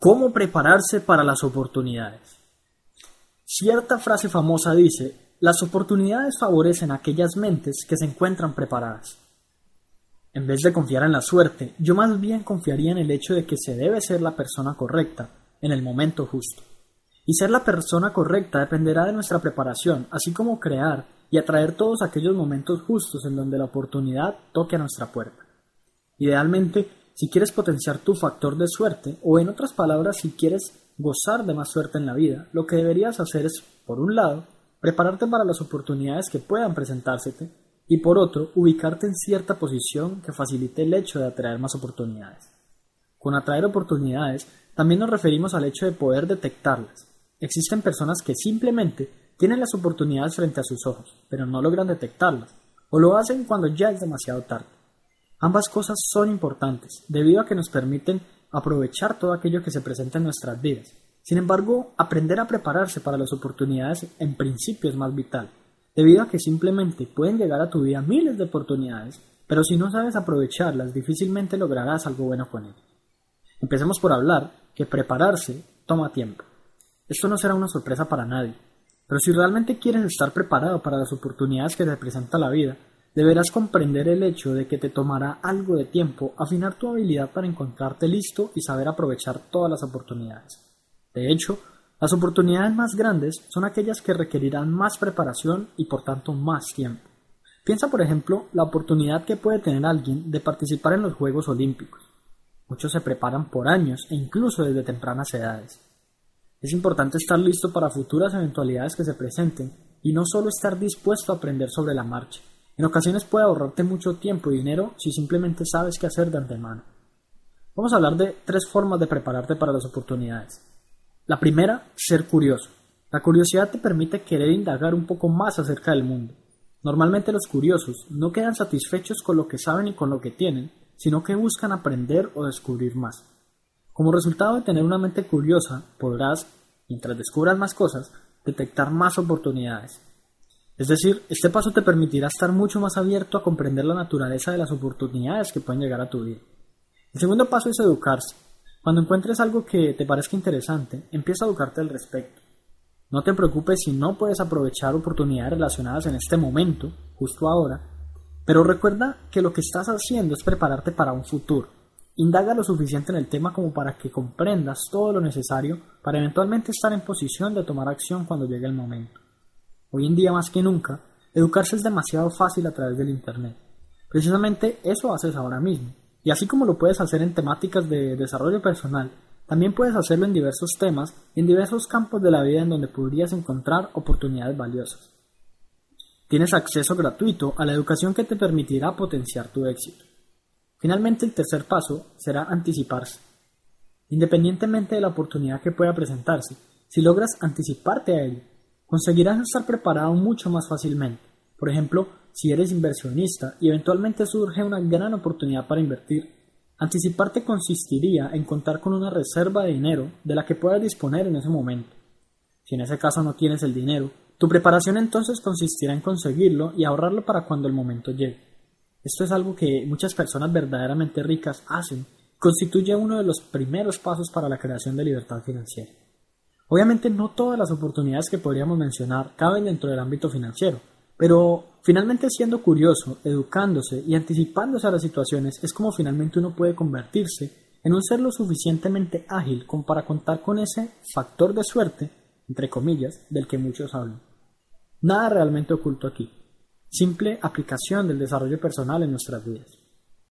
¿Cómo prepararse para las oportunidades? Cierta frase famosa dice, las oportunidades favorecen a aquellas mentes que se encuentran preparadas. En vez de confiar en la suerte, yo más bien confiaría en el hecho de que se debe ser la persona correcta en el momento justo. Y ser la persona correcta dependerá de nuestra preparación, así como crear y atraer todos aquellos momentos justos en donde la oportunidad toque a nuestra puerta. Idealmente, si quieres potenciar tu factor de suerte, o en otras palabras, si quieres gozar de más suerte en la vida, lo que deberías hacer es, por un lado, prepararte para las oportunidades que puedan presentársete, y por otro, ubicarte en cierta posición que facilite el hecho de atraer más oportunidades. Con atraer oportunidades, también nos referimos al hecho de poder detectarlas. Existen personas que simplemente tienen las oportunidades frente a sus ojos, pero no logran detectarlas, o lo hacen cuando ya es demasiado tarde. Ambas cosas son importantes, debido a que nos permiten aprovechar todo aquello que se presenta en nuestras vidas. Sin embargo, aprender a prepararse para las oportunidades en principio es más vital, debido a que simplemente pueden llegar a tu vida miles de oportunidades, pero si no sabes aprovecharlas, difícilmente lograrás algo bueno con ellas. Empecemos por hablar que prepararse toma tiempo. Esto no será una sorpresa para nadie, pero si realmente quieres estar preparado para las oportunidades que te presenta la vida, deberás comprender el hecho de que te tomará algo de tiempo afinar tu habilidad para encontrarte listo y saber aprovechar todas las oportunidades. De hecho, las oportunidades más grandes son aquellas que requerirán más preparación y por tanto más tiempo. Piensa, por ejemplo, la oportunidad que puede tener alguien de participar en los Juegos Olímpicos. Muchos se preparan por años e incluso desde tempranas edades. Es importante estar listo para futuras eventualidades que se presenten y no solo estar dispuesto a aprender sobre la marcha. En ocasiones puede ahorrarte mucho tiempo y dinero si simplemente sabes qué hacer de antemano. Vamos a hablar de tres formas de prepararte para las oportunidades. La primera, ser curioso. La curiosidad te permite querer indagar un poco más acerca del mundo. Normalmente los curiosos no quedan satisfechos con lo que saben y con lo que tienen, sino que buscan aprender o descubrir más. Como resultado de tener una mente curiosa, podrás, mientras descubras más cosas, detectar más oportunidades, es decir, este paso te permitirá estar mucho más abierto a comprender la naturaleza de las oportunidades que pueden llegar a tu vida. El segundo paso es educarse. Cuando encuentres algo que te parezca interesante, empieza a educarte al respecto. No te preocupes si no puedes aprovechar oportunidades relacionadas en este momento, justo ahora, pero recuerda que lo que estás haciendo es prepararte para un futuro. Indaga lo suficiente en el tema como para que comprendas todo lo necesario para eventualmente estar en posición de tomar acción cuando llegue el momento. Hoy en día más que nunca, educarse es demasiado fácil a través del Internet. Precisamente eso haces ahora mismo. Y así como lo puedes hacer en temáticas de desarrollo personal, también puedes hacerlo en diversos temas y en diversos campos de la vida en donde podrías encontrar oportunidades valiosas. Tienes acceso gratuito a la educación que te permitirá potenciar tu éxito. Finalmente, el tercer paso será anticiparse. Independientemente de la oportunidad que pueda presentarse, si logras anticiparte a ello conseguirás estar preparado mucho más fácilmente. Por ejemplo, si eres inversionista y eventualmente surge una gran oportunidad para invertir, anticiparte consistiría en contar con una reserva de dinero de la que puedas disponer en ese momento. Si en ese caso no tienes el dinero, tu preparación entonces consistirá en conseguirlo y ahorrarlo para cuando el momento llegue. Esto es algo que muchas personas verdaderamente ricas hacen, constituye uno de los primeros pasos para la creación de libertad financiera. Obviamente no todas las oportunidades que podríamos mencionar caben dentro del ámbito financiero, pero finalmente siendo curioso, educándose y anticipándose a las situaciones es como finalmente uno puede convertirse en un ser lo suficientemente ágil como para contar con ese factor de suerte, entre comillas, del que muchos hablan. Nada realmente oculto aquí, simple aplicación del desarrollo personal en nuestras vidas.